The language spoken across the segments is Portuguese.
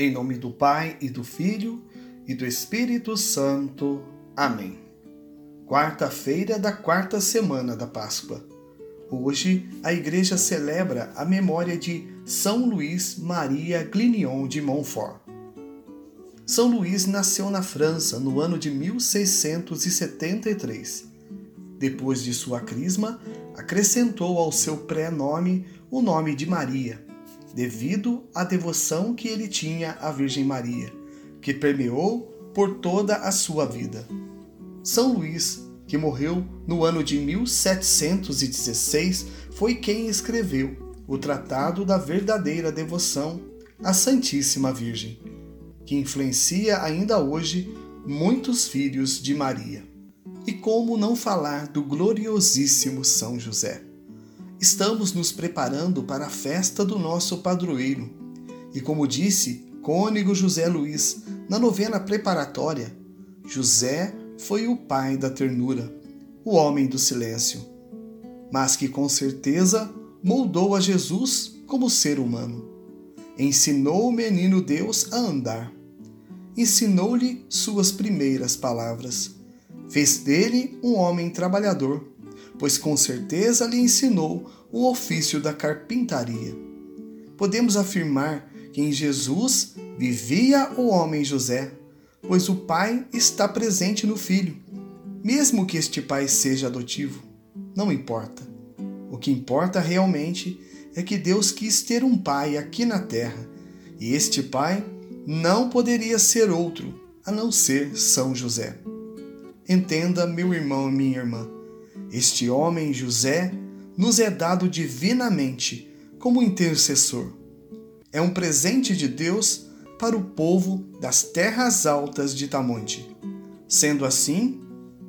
Em nome do Pai e do Filho e do Espírito Santo. Amém. Quarta-feira da quarta semana da Páscoa. Hoje a igreja celebra a memória de São Luís Maria Grignon de Montfort. São Luís nasceu na França no ano de 1673. Depois de sua crisma, acrescentou ao seu pré-nome o nome de Maria devido à devoção que ele tinha à Virgem Maria, que permeou por toda a sua vida. São Luís, que morreu no ano de 1716, foi quem escreveu o Tratado da Verdadeira Devoção à Santíssima Virgem, que influencia ainda hoje muitos filhos de Maria. E como não falar do gloriosíssimo São José? Estamos nos preparando para a festa do nosso padroeiro. E como disse Cônego José Luiz na novena preparatória, José foi o pai da ternura, o homem do silêncio, mas que com certeza moldou a Jesus como ser humano. Ensinou o menino Deus a andar. Ensinou-lhe suas primeiras palavras. Fez dele um homem trabalhador pois com certeza lhe ensinou o ofício da carpintaria. Podemos afirmar que em Jesus vivia o homem José, pois o pai está presente no filho, mesmo que este pai seja adotivo. Não importa. O que importa realmente é que Deus quis ter um pai aqui na terra, e este pai não poderia ser outro a não ser São José. Entenda, meu irmão e minha irmã este homem, José, nos é dado divinamente como intercessor. É um presente de Deus para o povo das terras altas de Tamonte. Sendo assim,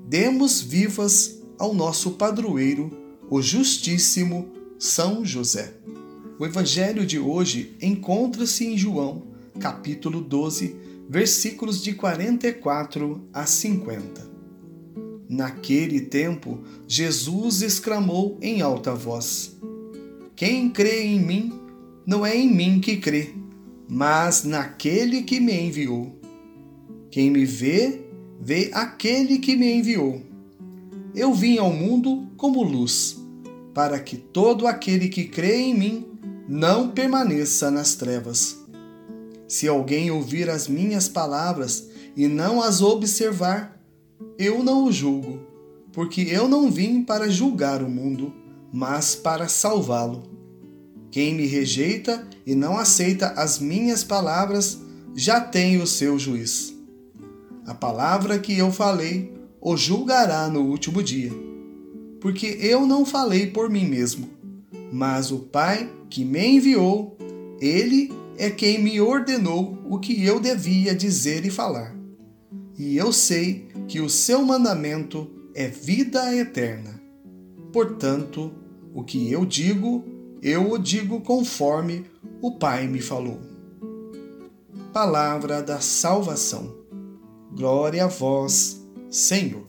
demos vivas ao nosso padroeiro, o Justíssimo São José. O evangelho de hoje encontra-se em João, capítulo 12, versículos de 44 a 50. Naquele tempo, Jesus exclamou em alta voz: Quem crê em mim, não é em mim que crê, mas naquele que me enviou. Quem me vê, vê aquele que me enviou. Eu vim ao mundo como luz, para que todo aquele que crê em mim não permaneça nas trevas. Se alguém ouvir as minhas palavras e não as observar, eu não o julgo, porque eu não vim para julgar o mundo, mas para salvá-lo. Quem me rejeita e não aceita as minhas palavras já tem o seu juiz. A palavra que eu falei o julgará no último dia, porque eu não falei por mim mesmo, mas o Pai que me enviou, ele é quem me ordenou o que eu devia dizer e falar e eu sei que o seu mandamento é vida eterna. Portanto, o que eu digo, eu o digo conforme o Pai me falou. Palavra da salvação. Glória a vós, Senhor.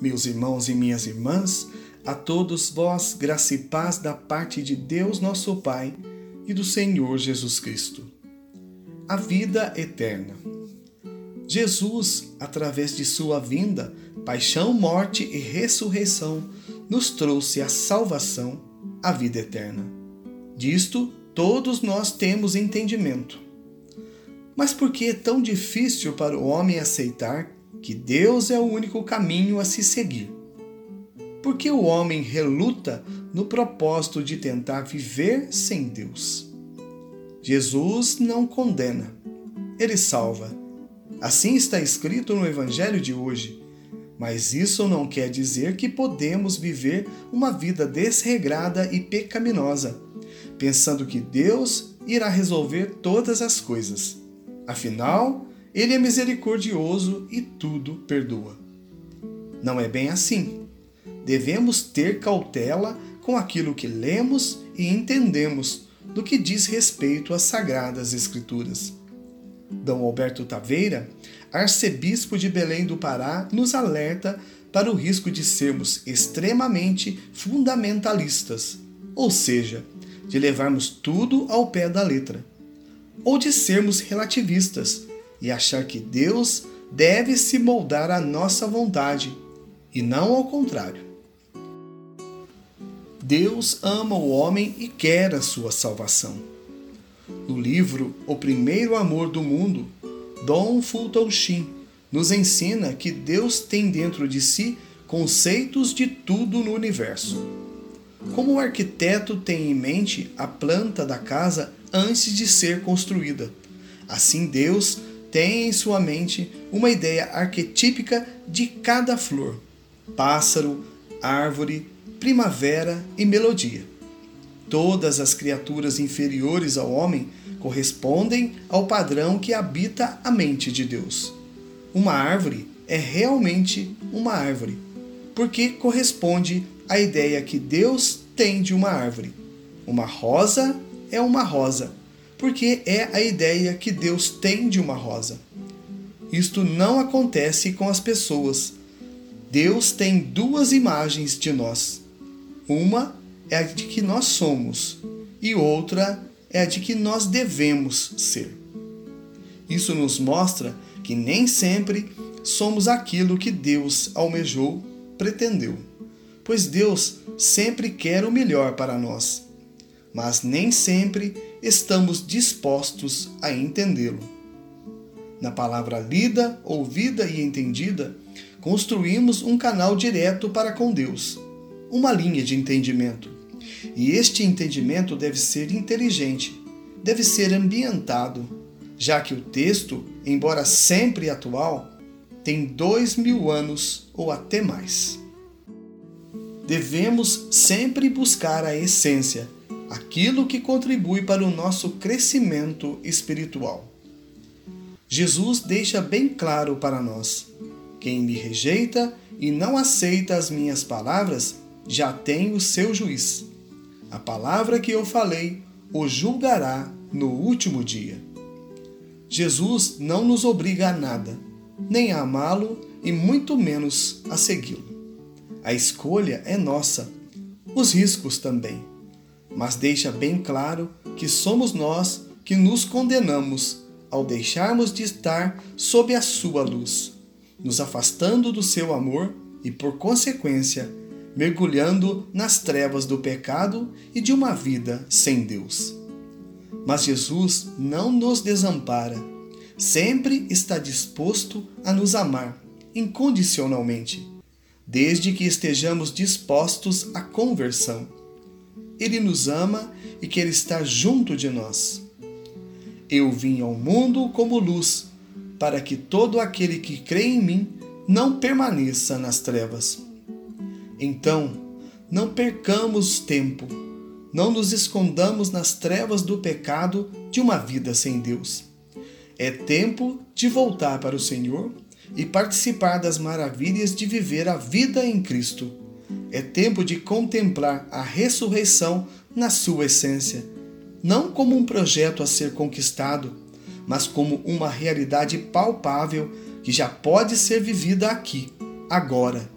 Meus irmãos e minhas irmãs, a todos vós, graça e paz da parte de Deus, nosso Pai, e do Senhor Jesus Cristo. A vida eterna. Jesus, através de sua vinda, paixão, morte e ressurreição, nos trouxe a salvação, a vida eterna. Disto todos nós temos entendimento. Mas por que é tão difícil para o homem aceitar que Deus é o único caminho a se seguir? Por que o homem reluta no propósito de tentar viver sem Deus? Jesus não condena, ele salva Assim está escrito no Evangelho de hoje. Mas isso não quer dizer que podemos viver uma vida desregrada e pecaminosa, pensando que Deus irá resolver todas as coisas. Afinal, Ele é misericordioso e tudo perdoa. Não é bem assim. Devemos ter cautela com aquilo que lemos e entendemos do que diz respeito às Sagradas Escrituras. D. Alberto Taveira, arcebispo de Belém do Pará, nos alerta para o risco de sermos extremamente fundamentalistas, ou seja, de levarmos tudo ao pé da letra, ou de sermos relativistas e achar que Deus deve se moldar à nossa vontade e não ao contrário. Deus ama o homem e quer a sua salvação. No livro O Primeiro Amor do Mundo, Dom Fulton nos ensina que Deus tem dentro de si conceitos de tudo no universo. Como o arquiteto tem em mente a planta da casa antes de ser construída, assim Deus tem em sua mente uma ideia arquetípica de cada flor, pássaro, árvore, primavera e melodia. Todas as criaturas inferiores ao homem correspondem ao padrão que habita a mente de Deus. Uma árvore é realmente uma árvore, porque corresponde à ideia que Deus tem de uma árvore. Uma rosa é uma rosa, porque é a ideia que Deus tem de uma rosa. Isto não acontece com as pessoas. Deus tem duas imagens de nós. Uma é a de que nós somos e outra é a de que nós devemos ser. Isso nos mostra que nem sempre somos aquilo que Deus almejou, pretendeu, pois Deus sempre quer o melhor para nós, mas nem sempre estamos dispostos a entendê-lo. Na palavra lida, ouvida e entendida, construímos um canal direto para com Deus, uma linha de entendimento. E este entendimento deve ser inteligente, deve ser ambientado, já que o texto, embora sempre atual, tem dois mil anos ou até mais devemos sempre buscar a essência, aquilo que contribui para o nosso crescimento espiritual. Jesus deixa bem claro para nós: quem me rejeita e não aceita as minhas palavras já tem o seu juiz. A palavra que eu falei o julgará no último dia. Jesus não nos obriga a nada, nem a amá-lo e muito menos a segui-lo. A escolha é nossa, os riscos também, mas deixa bem claro que somos nós que nos condenamos ao deixarmos de estar sob a sua luz, nos afastando do seu amor e, por consequência, mergulhando nas trevas do pecado e de uma vida sem Deus. Mas Jesus não nos desampara, sempre está disposto a nos amar incondicionalmente desde que estejamos dispostos à conversão. Ele nos ama e quer estar junto de nós. Eu vim ao mundo como luz, para que todo aquele que crê em mim não permaneça nas trevas. Então, não percamos tempo, não nos escondamos nas trevas do pecado de uma vida sem Deus. É tempo de voltar para o Senhor e participar das maravilhas de viver a vida em Cristo. É tempo de contemplar a ressurreição na sua essência, não como um projeto a ser conquistado, mas como uma realidade palpável que já pode ser vivida aqui, agora,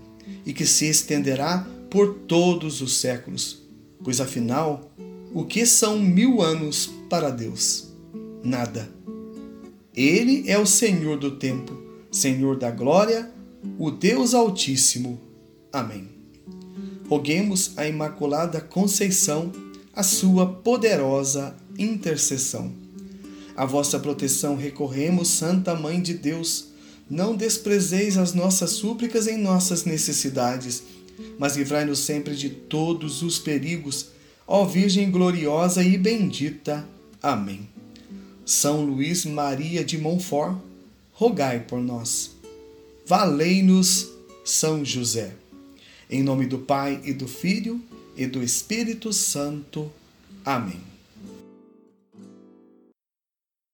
e que se estenderá por todos os séculos. Pois afinal, o que são mil anos para Deus? Nada. Ele é o Senhor do tempo Senhor da glória, o Deus Altíssimo. Amém. Roguemos a Imaculada Conceição, a sua poderosa intercessão. A vossa proteção recorremos, Santa Mãe de Deus. Não desprezeis as nossas súplicas em nossas necessidades, mas livrai-nos sempre de todos os perigos. Ó Virgem gloriosa e bendita. Amém. São Luís Maria de Montfort, rogai por nós. Valei-nos, São José. Em nome do Pai e do Filho e do Espírito Santo. Amém.